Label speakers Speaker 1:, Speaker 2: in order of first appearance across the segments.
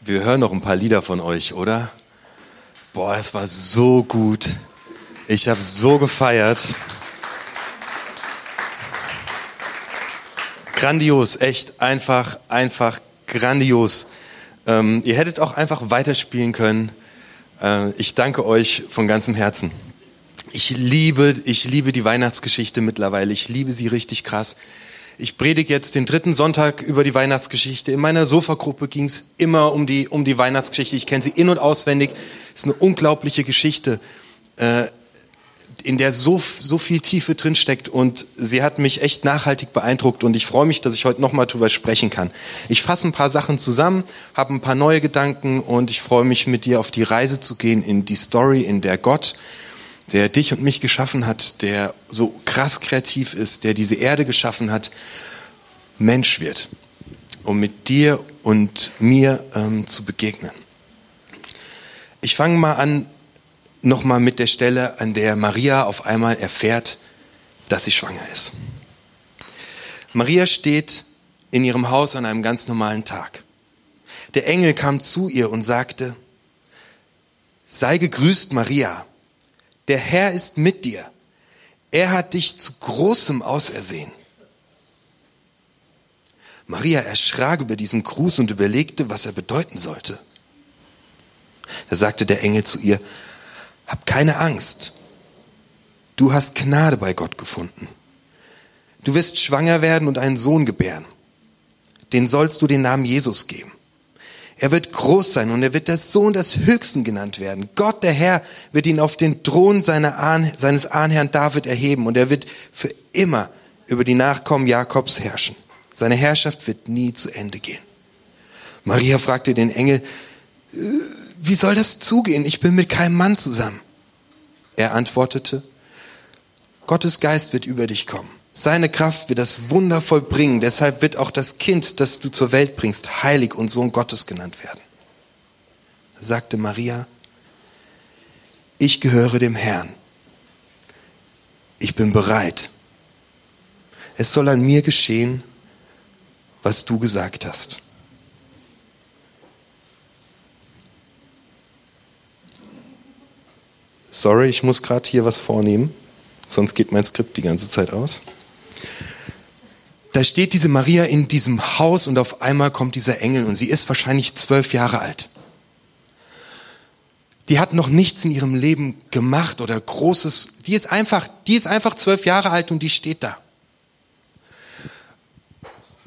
Speaker 1: Wir hören noch ein paar Lieder von euch, oder? Boah, das war so gut. Ich habe so gefeiert. Grandios, echt einfach, einfach grandios. Ähm, ihr hättet auch einfach weiterspielen können. Äh, ich danke euch von ganzem Herzen. Ich liebe, ich liebe die Weihnachtsgeschichte mittlerweile. Ich liebe sie richtig krass. Ich predige jetzt den dritten Sonntag über die Weihnachtsgeschichte. In meiner Sofagruppe ging es immer um die, um die Weihnachtsgeschichte. Ich kenne sie in- und auswendig. Es ist eine unglaubliche Geschichte, äh, in der so, so viel Tiefe drinsteckt. Und sie hat mich echt nachhaltig beeindruckt. Und ich freue mich, dass ich heute nochmal drüber sprechen kann. Ich fasse ein paar Sachen zusammen, habe ein paar neue Gedanken und ich freue mich, mit dir auf die Reise zu gehen in die Story, in der Gott der dich und mich geschaffen hat, der so krass kreativ ist, der diese Erde geschaffen hat, Mensch wird, um mit dir und mir ähm, zu begegnen. Ich fange mal an, nochmal mit der Stelle, an der Maria auf einmal erfährt, dass sie schwanger ist. Maria steht in ihrem Haus an einem ganz normalen Tag. Der Engel kam zu ihr und sagte, sei gegrüßt, Maria der Herr ist mit dir. Er hat dich zu großem ausersehen. Maria erschrak über diesen Gruß und überlegte, was er bedeuten sollte. Da sagte der Engel zu ihr, hab keine Angst. Du hast Gnade bei Gott gefunden. Du wirst schwanger werden und einen Sohn gebären. Den sollst du den Namen Jesus geben. Er wird groß sein und er wird der Sohn des Höchsten genannt werden. Gott, der Herr, wird ihn auf den Thron Ahn, seines Ahnherrn David erheben und er wird für immer über die Nachkommen Jakobs herrschen. Seine Herrschaft wird nie zu Ende gehen. Maria fragte den Engel, äh, wie soll das zugehen? Ich bin mit keinem Mann zusammen. Er antwortete, Gottes Geist wird über dich kommen seine Kraft wird das Wunder vollbringen. Deshalb wird auch das Kind, das du zur Welt bringst, heilig und Sohn Gottes genannt werden. Sagte Maria, ich gehöre dem Herrn. Ich bin bereit. Es soll an mir geschehen, was du gesagt hast. Sorry, ich muss gerade hier was vornehmen, sonst geht mein Skript die ganze Zeit aus. Da steht diese Maria in diesem Haus und auf einmal kommt dieser Engel und sie ist wahrscheinlich zwölf Jahre alt. Die hat noch nichts in ihrem Leben gemacht oder Großes. Die ist einfach, die ist einfach zwölf Jahre alt und die steht da.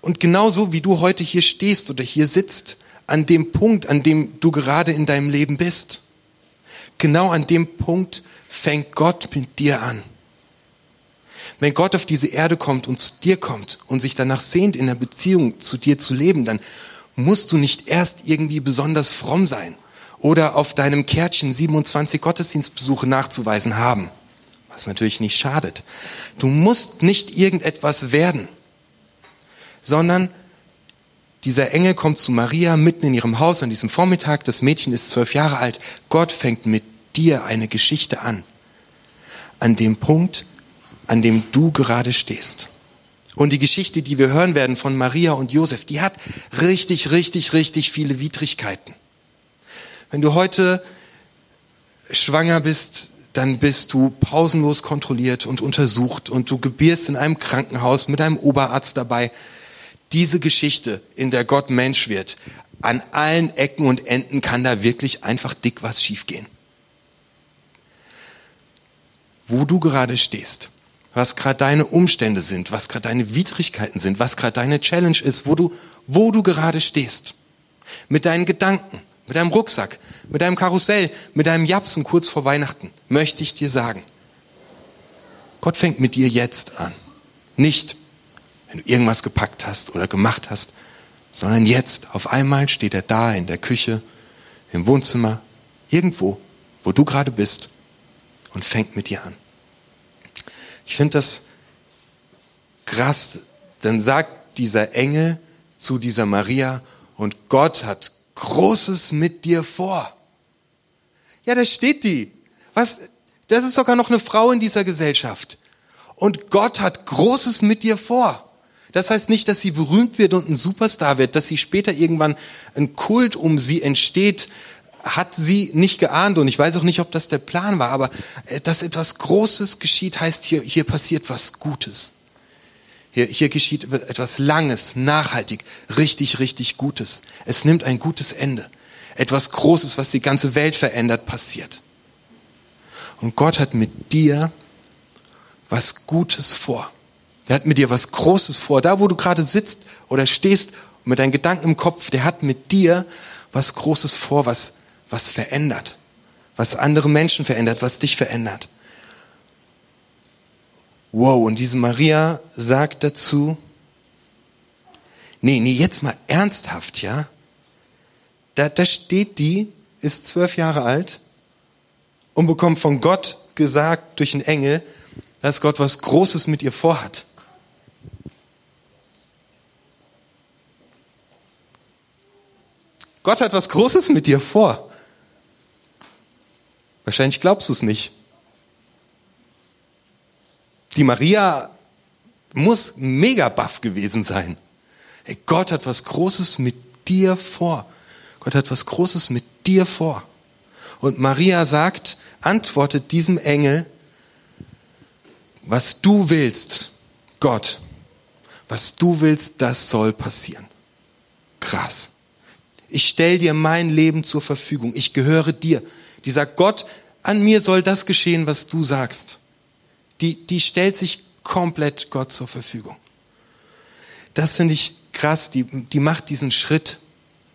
Speaker 1: Und genauso wie du heute hier stehst oder hier sitzt, an dem Punkt, an dem du gerade in deinem Leben bist, genau an dem Punkt fängt Gott mit dir an. Wenn Gott auf diese Erde kommt und zu dir kommt und sich danach sehnt, in einer Beziehung zu dir zu leben, dann musst du nicht erst irgendwie besonders fromm sein oder auf deinem Kärtchen 27 Gottesdienstbesuche nachzuweisen haben, was natürlich nicht schadet. Du musst nicht irgendetwas werden, sondern dieser Engel kommt zu Maria mitten in ihrem Haus an diesem Vormittag. Das Mädchen ist zwölf Jahre alt. Gott fängt mit dir eine Geschichte an. An dem Punkt, an dem du gerade stehst. Und die Geschichte, die wir hören werden von Maria und Josef, die hat richtig, richtig, richtig viele Widrigkeiten. Wenn du heute schwanger bist, dann bist du pausenlos kontrolliert und untersucht und du gebierst in einem Krankenhaus mit einem Oberarzt dabei. Diese Geschichte, in der Gott Mensch wird, an allen Ecken und Enden kann da wirklich einfach dick was schiefgehen. Wo du gerade stehst, was gerade deine Umstände sind, was gerade deine Widrigkeiten sind, was gerade deine Challenge ist, wo du, wo du gerade stehst. Mit deinen Gedanken, mit deinem Rucksack, mit deinem Karussell, mit deinem Japsen kurz vor Weihnachten, möchte ich dir sagen, Gott fängt mit dir jetzt an. Nicht, wenn du irgendwas gepackt hast oder gemacht hast, sondern jetzt. Auf einmal steht er da in der Küche, im Wohnzimmer, irgendwo, wo du gerade bist und fängt mit dir an. Ich finde das krass. Dann sagt dieser Engel zu dieser Maria, und Gott hat Großes mit dir vor. Ja, da steht die. Was? Das ist sogar noch eine Frau in dieser Gesellschaft. Und Gott hat Großes mit dir vor. Das heißt nicht, dass sie berühmt wird und ein Superstar wird, dass sie später irgendwann ein Kult um sie entsteht, hat sie nicht geahnt und ich weiß auch nicht, ob das der Plan war, aber äh, dass etwas Großes geschieht, heißt hier, hier passiert was Gutes. Hier, hier geschieht etwas Langes, nachhaltig, richtig, richtig Gutes. Es nimmt ein gutes Ende. Etwas Großes, was die ganze Welt verändert, passiert. Und Gott hat mit dir was Gutes vor. Der hat mit dir was Großes vor. Da, wo du gerade sitzt oder stehst mit deinen Gedanken im Kopf, der hat mit dir was Großes vor, was, was verändert. Was andere Menschen verändert, was dich verändert. Wow, und diese Maria sagt dazu, nee, nee, jetzt mal ernsthaft, ja? Da, da steht die, ist zwölf Jahre alt und bekommt von Gott gesagt durch einen Engel, dass Gott was Großes mit ihr vorhat. Gott hat was Großes mit dir vor. Wahrscheinlich glaubst du es nicht. Die Maria muss mega baff gewesen sein. Hey, Gott hat was Großes mit dir vor. Gott hat was Großes mit dir vor. Und Maria sagt, antwortet diesem Engel, was du willst, Gott, was du willst, das soll passieren. Krass. Ich stell dir mein Leben zur Verfügung. Ich gehöre dir. Dieser Gott, an mir soll das geschehen, was du sagst die, die stellt sich komplett Gott zur Verfügung. Das finde ich krass, die, die macht diesen Schritt.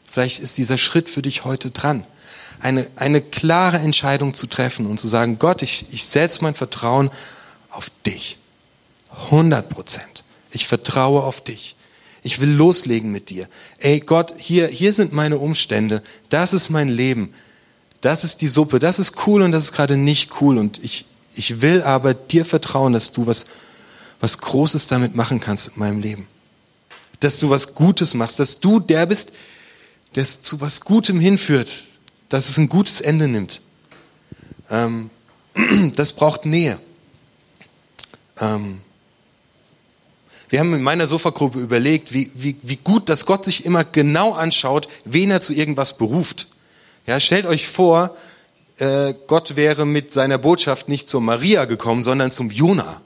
Speaker 1: Vielleicht ist dieser Schritt für dich heute dran. Eine, eine klare Entscheidung zu treffen und zu sagen, Gott, ich, ich setze mein Vertrauen auf dich. 100 Prozent. Ich vertraue auf dich. Ich will loslegen mit dir. Ey Gott, hier, hier sind meine Umstände. Das ist mein Leben. Das ist die Suppe. Das ist cool und das ist gerade nicht cool. Und ich, ich will aber dir vertrauen, dass du was, was Großes damit machen kannst in meinem Leben. Dass du was Gutes machst, dass du der bist, der es zu was Gutem hinführt, dass es ein gutes Ende nimmt. Ähm, das braucht Nähe. Ähm, wir haben in meiner Sofagruppe überlegt, wie, wie, wie gut, dass Gott sich immer genau anschaut, wen er zu irgendwas beruft. Ja, stellt euch vor, äh, Gott wäre mit seiner Botschaft nicht zur Maria gekommen, sondern zum Jona.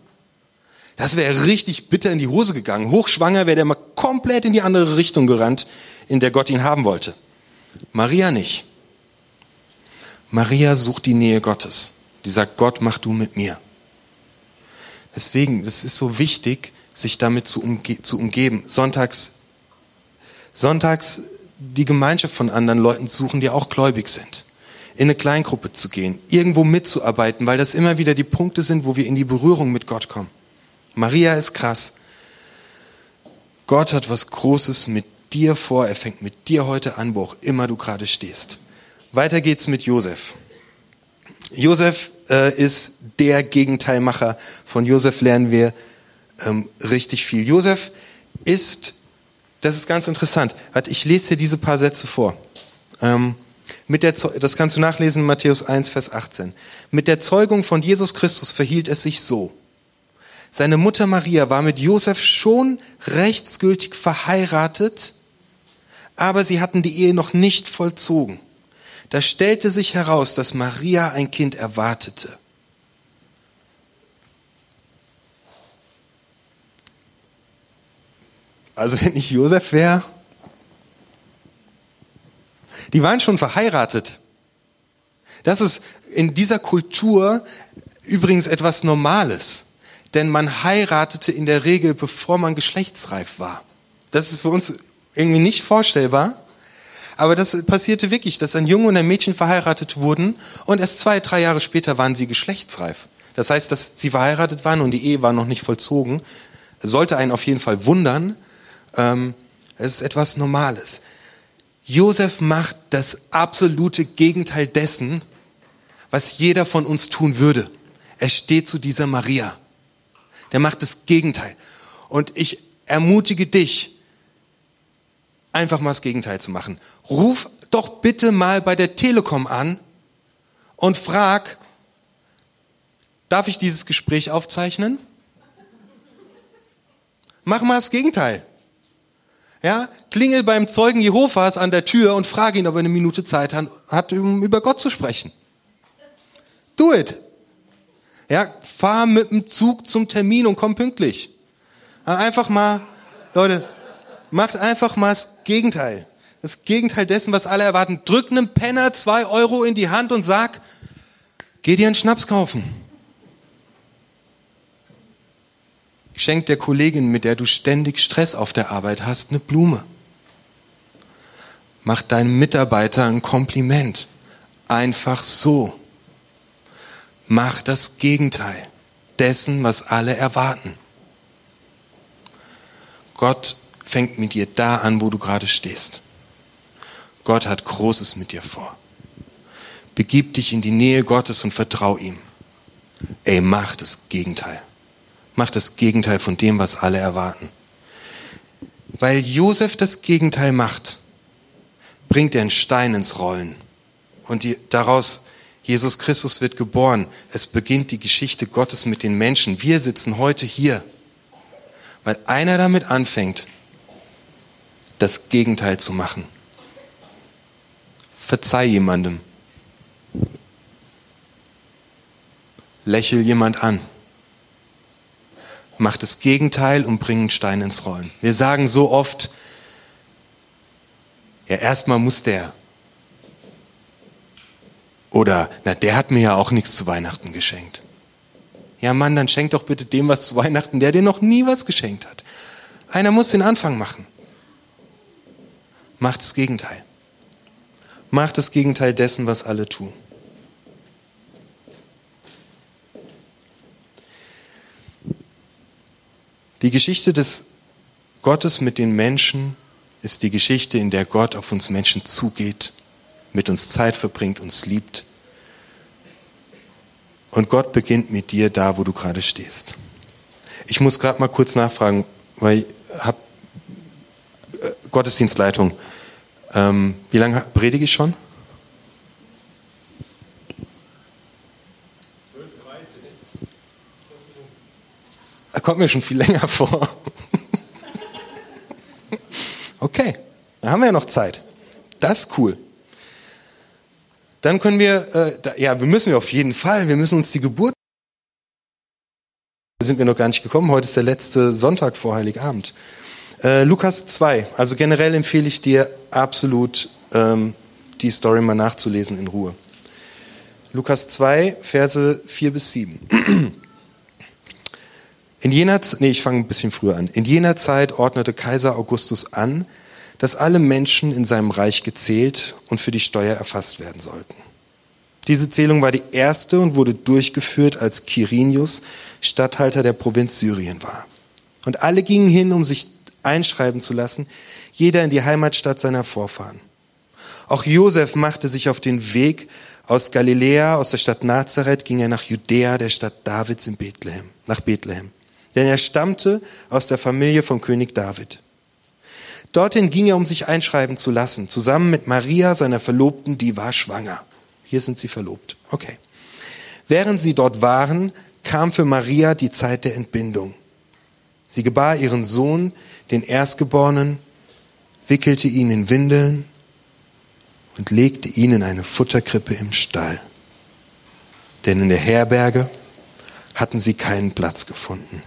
Speaker 1: Das wäre richtig bitter in die Hose gegangen. Hochschwanger wäre der mal komplett in die andere Richtung gerannt, in der Gott ihn haben wollte. Maria nicht. Maria sucht die Nähe Gottes. Die sagt, Gott, mach du mit mir. Deswegen, das ist so wichtig, sich damit zu, umge zu umgeben. Sonntags, sonntags die Gemeinschaft von anderen Leuten suchen, die auch gläubig sind in eine Kleingruppe zu gehen, irgendwo mitzuarbeiten, weil das immer wieder die Punkte sind, wo wir in die Berührung mit Gott kommen. Maria ist krass. Gott hat was Großes mit dir vor. Er fängt mit dir heute an, wo auch immer du gerade stehst. Weiter geht's mit Josef. Josef äh, ist der Gegenteilmacher. Von Josef lernen wir ähm, richtig viel. Josef ist, das ist ganz interessant. Ich lese dir diese paar Sätze vor. Ähm, mit der, das kannst du nachlesen in Matthäus 1, Vers 18. Mit der Zeugung von Jesus Christus verhielt es sich so. Seine Mutter Maria war mit Josef schon rechtsgültig verheiratet, aber sie hatten die Ehe noch nicht vollzogen. Da stellte sich heraus, dass Maria ein Kind erwartete. Also wenn ich Josef wäre, die waren schon verheiratet. Das ist in dieser Kultur übrigens etwas Normales. Denn man heiratete in der Regel, bevor man geschlechtsreif war. Das ist für uns irgendwie nicht vorstellbar. Aber das passierte wirklich, dass ein Junge und ein Mädchen verheiratet wurden und erst zwei, drei Jahre später waren sie geschlechtsreif. Das heißt, dass sie verheiratet waren und die Ehe war noch nicht vollzogen. Sollte einen auf jeden Fall wundern. Ähm, es ist etwas Normales. Josef macht das absolute Gegenteil dessen, was jeder von uns tun würde. Er steht zu dieser Maria. Der macht das Gegenteil. Und ich ermutige dich, einfach mal das Gegenteil zu machen. Ruf doch bitte mal bei der Telekom an und frag, darf ich dieses Gespräch aufzeichnen? Mach mal das Gegenteil. Ja, klingel beim Zeugen Jehovas an der Tür und frage ihn, ob er eine Minute Zeit hat, um über Gott zu sprechen. Do it. Ja, fahr mit dem Zug zum Termin und komm pünktlich. Einfach mal, Leute, macht einfach mal das Gegenteil. Das Gegenteil dessen, was alle erwarten. Drück einem Penner zwei Euro in die Hand und sag, geh dir einen Schnaps kaufen. Schenk der Kollegin, mit der du ständig Stress auf der Arbeit hast, eine Blume. Mach deinem Mitarbeiter ein Kompliment. Einfach so. Mach das Gegenteil dessen, was alle erwarten. Gott fängt mit dir da an, wo du gerade stehst. Gott hat Großes mit dir vor. Begib dich in die Nähe Gottes und vertrau ihm. Ey, mach das Gegenteil macht das Gegenteil von dem, was alle erwarten. Weil Josef das Gegenteil macht, bringt er einen Stein ins Rollen. Und die, daraus, Jesus Christus wird geboren. Es beginnt die Geschichte Gottes mit den Menschen. Wir sitzen heute hier, weil einer damit anfängt, das Gegenteil zu machen. Verzeih jemandem. Lächel jemand an mach das Gegenteil und bring einen Stein ins Rollen. Wir sagen so oft, ja, erstmal muss der. Oder, na, der hat mir ja auch nichts zu Weihnachten geschenkt. Ja, Mann, dann schenk doch bitte dem was zu Weihnachten, der dir noch nie was geschenkt hat. Einer muss den Anfang machen. Macht das Gegenteil. Macht das Gegenteil dessen, was alle tun. Die Geschichte des Gottes mit den Menschen ist die Geschichte, in der Gott auf uns Menschen zugeht, mit uns Zeit verbringt, uns liebt. Und Gott beginnt mit dir da, wo du gerade stehst. Ich muss gerade mal kurz nachfragen, weil ich habe äh, Gottesdienstleitung. Ähm, wie lange predige ich schon? Kommt mir schon viel länger vor. Okay, da haben wir ja noch Zeit. Das ist cool. Dann können wir, äh, da, ja, wir müssen wir auf jeden Fall, wir müssen uns die Geburt. Da sind wir noch gar nicht gekommen. Heute ist der letzte Sonntag vor Heiligabend. Äh, Lukas 2. Also generell empfehle ich dir absolut, ähm, die Story mal nachzulesen in Ruhe. Lukas 2, Verse 4 bis 7. In jener, nee, ich fange ein bisschen früher an. In jener Zeit ordnete Kaiser Augustus an, dass alle Menschen in seinem Reich gezählt und für die Steuer erfasst werden sollten. Diese Zählung war die erste und wurde durchgeführt, als Quirinius Statthalter der Provinz Syrien war. Und alle gingen hin, um sich einschreiben zu lassen, jeder in die Heimatstadt seiner Vorfahren. Auch Josef machte sich auf den Weg aus Galiläa, aus der Stadt Nazareth, ging er nach Judäa, der Stadt Davids in Bethlehem, nach Bethlehem denn er stammte aus der Familie von König David. Dorthin ging er, um sich einschreiben zu lassen, zusammen mit Maria, seiner Verlobten, die war schwanger. Hier sind sie verlobt. Okay. Während sie dort waren, kam für Maria die Zeit der Entbindung. Sie gebar ihren Sohn, den Erstgeborenen, wickelte ihn in Windeln und legte ihn in eine Futterkrippe im Stall. Denn in der Herberge hatten sie keinen Platz gefunden.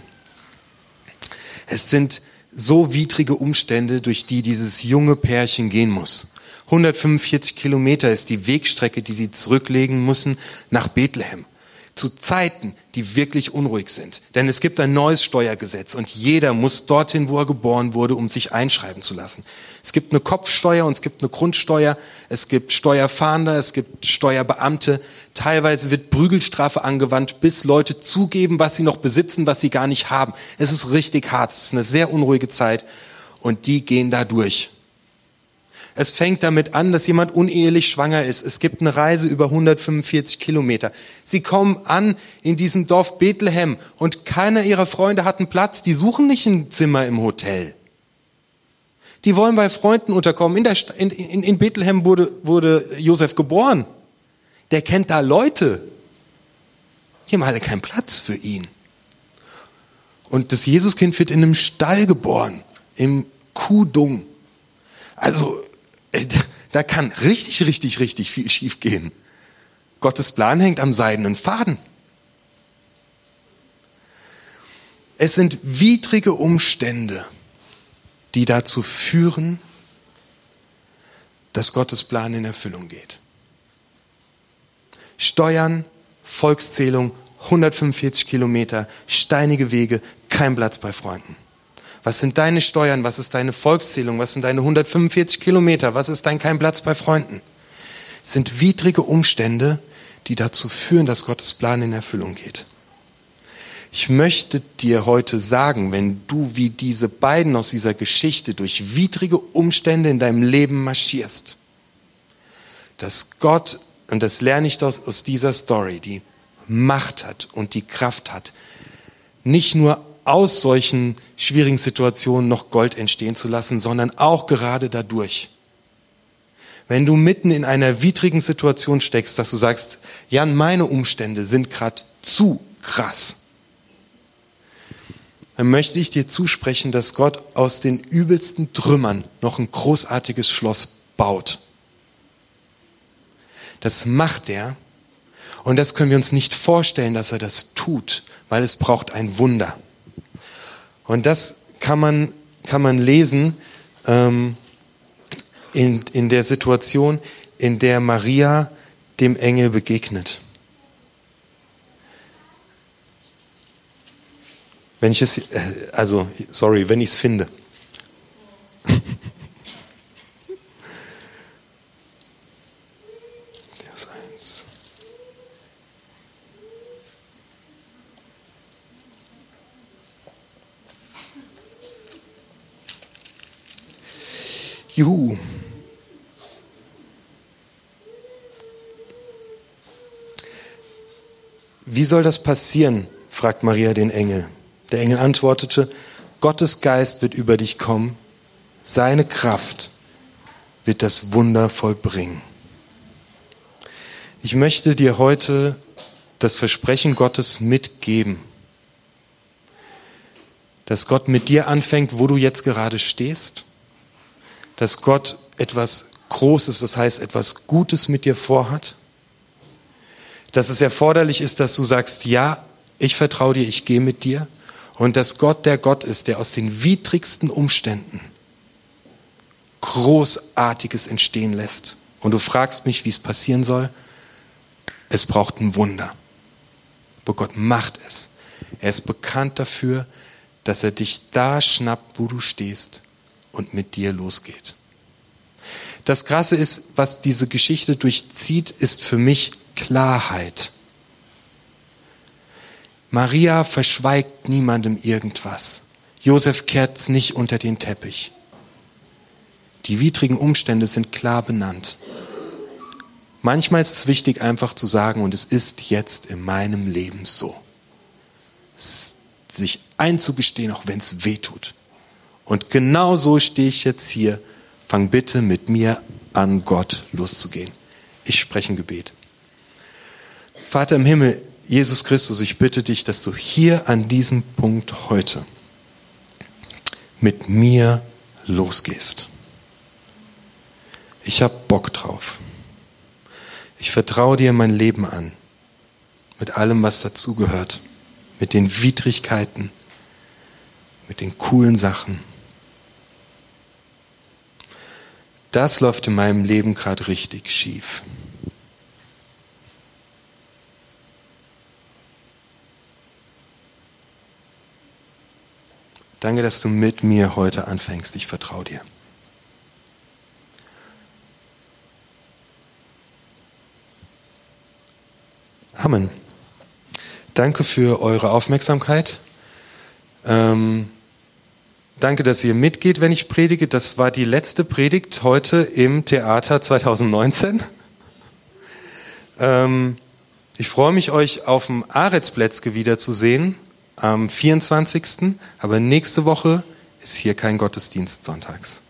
Speaker 1: Es sind so widrige Umstände, durch die dieses junge Pärchen gehen muss. 145 Kilometer ist die Wegstrecke, die sie zurücklegen müssen nach Bethlehem zu Zeiten, die wirklich unruhig sind. Denn es gibt ein neues Steuergesetz und jeder muss dorthin, wo er geboren wurde, um sich einschreiben zu lassen. Es gibt eine Kopfsteuer und es gibt eine Grundsteuer, es gibt Steuerfahnder, es gibt Steuerbeamte. Teilweise wird Prügelstrafe angewandt, bis Leute zugeben, was sie noch besitzen, was sie gar nicht haben. Es ist richtig hart, es ist eine sehr unruhige Zeit und die gehen da durch. Es fängt damit an, dass jemand unehelich schwanger ist. Es gibt eine Reise über 145 Kilometer. Sie kommen an in diesem Dorf Bethlehem und keiner ihrer Freunde hat einen Platz. Die suchen nicht ein Zimmer im Hotel. Die wollen bei Freunden unterkommen. In, der, in, in, in Bethlehem wurde, wurde Josef geboren. Der kennt da Leute. Die haben alle keinen Platz für ihn. und das Jesuskind wird in einem Stall geboren, im Kuhdung. Also, da kann richtig, richtig, richtig viel schiefgehen. Gottes Plan hängt am seidenen Faden. Es sind widrige Umstände, die dazu führen, dass Gottes Plan in Erfüllung geht. Steuern, Volkszählung, 145 Kilometer, steinige Wege, kein Platz bei Freunden. Was sind deine Steuern? Was ist deine Volkszählung? Was sind deine 145 Kilometer? Was ist dein kein Platz bei Freunden? Es sind widrige Umstände, die dazu führen, dass Gottes Plan in Erfüllung geht. Ich möchte dir heute sagen, wenn du wie diese beiden aus dieser Geschichte durch widrige Umstände in deinem Leben marschierst, dass Gott, und das lerne ich aus dieser Story, die Macht hat und die Kraft hat, nicht nur aus solchen schwierigen Situationen noch Gold entstehen zu lassen, sondern auch gerade dadurch. Wenn du mitten in einer widrigen Situation steckst, dass du sagst, Jan, meine Umstände sind gerade zu krass dann möchte ich dir zusprechen, dass Gott aus den übelsten Trümmern noch ein großartiges Schloss baut. Das macht er. Und das können wir uns nicht vorstellen, dass er das tut, weil es braucht ein Wunder. Und das kann man, kann man lesen ähm, in, in der Situation, in der Maria dem Engel begegnet. Wenn ich es, äh, also, sorry, wenn ich es finde. Vers 1. Juhu. Wie soll das passieren? fragt Maria den Engel. Der Engel antwortete, Gottes Geist wird über dich kommen, seine Kraft wird das Wunder vollbringen. Ich möchte dir heute das Versprechen Gottes mitgeben, dass Gott mit dir anfängt, wo du jetzt gerade stehst, dass Gott etwas Großes, das heißt etwas Gutes mit dir vorhat, dass es erforderlich ist, dass du sagst, ja, ich vertraue dir, ich gehe mit dir und dass Gott der Gott ist, der aus den widrigsten Umständen Großartiges entstehen lässt. Und du fragst mich, wie es passieren soll. Es braucht ein Wunder. Aber Gott macht es. Er ist bekannt dafür, dass er dich da schnappt, wo du stehst und mit dir losgeht. Das Krasse ist, was diese Geschichte durchzieht, ist für mich Klarheit. Maria verschweigt niemandem irgendwas. Josef kehrt es nicht unter den Teppich. Die widrigen Umstände sind klar benannt. Manchmal ist es wichtig, einfach zu sagen, und es ist jetzt in meinem Leben so. Sich einzugestehen, auch wenn es weh tut. Und genau so stehe ich jetzt hier. Fang bitte mit mir an, Gott loszugehen. Ich spreche ein Gebet. Vater im Himmel, Jesus Christus, ich bitte dich, dass du hier an diesem Punkt heute mit mir losgehst. Ich habe Bock drauf. Ich vertraue dir mein Leben an, mit allem, was dazugehört, mit den Widrigkeiten, mit den coolen Sachen. Das läuft in meinem Leben gerade richtig schief. Danke, dass du mit mir heute anfängst. Ich vertraue dir. Amen. Danke für eure Aufmerksamkeit. Ähm, danke, dass ihr mitgeht, wenn ich predige. Das war die letzte Predigt heute im Theater 2019. Ähm, ich freue mich, euch auf dem Aretsplätzke wiederzusehen am 24. Aber nächste Woche ist hier kein Gottesdienst sonntags.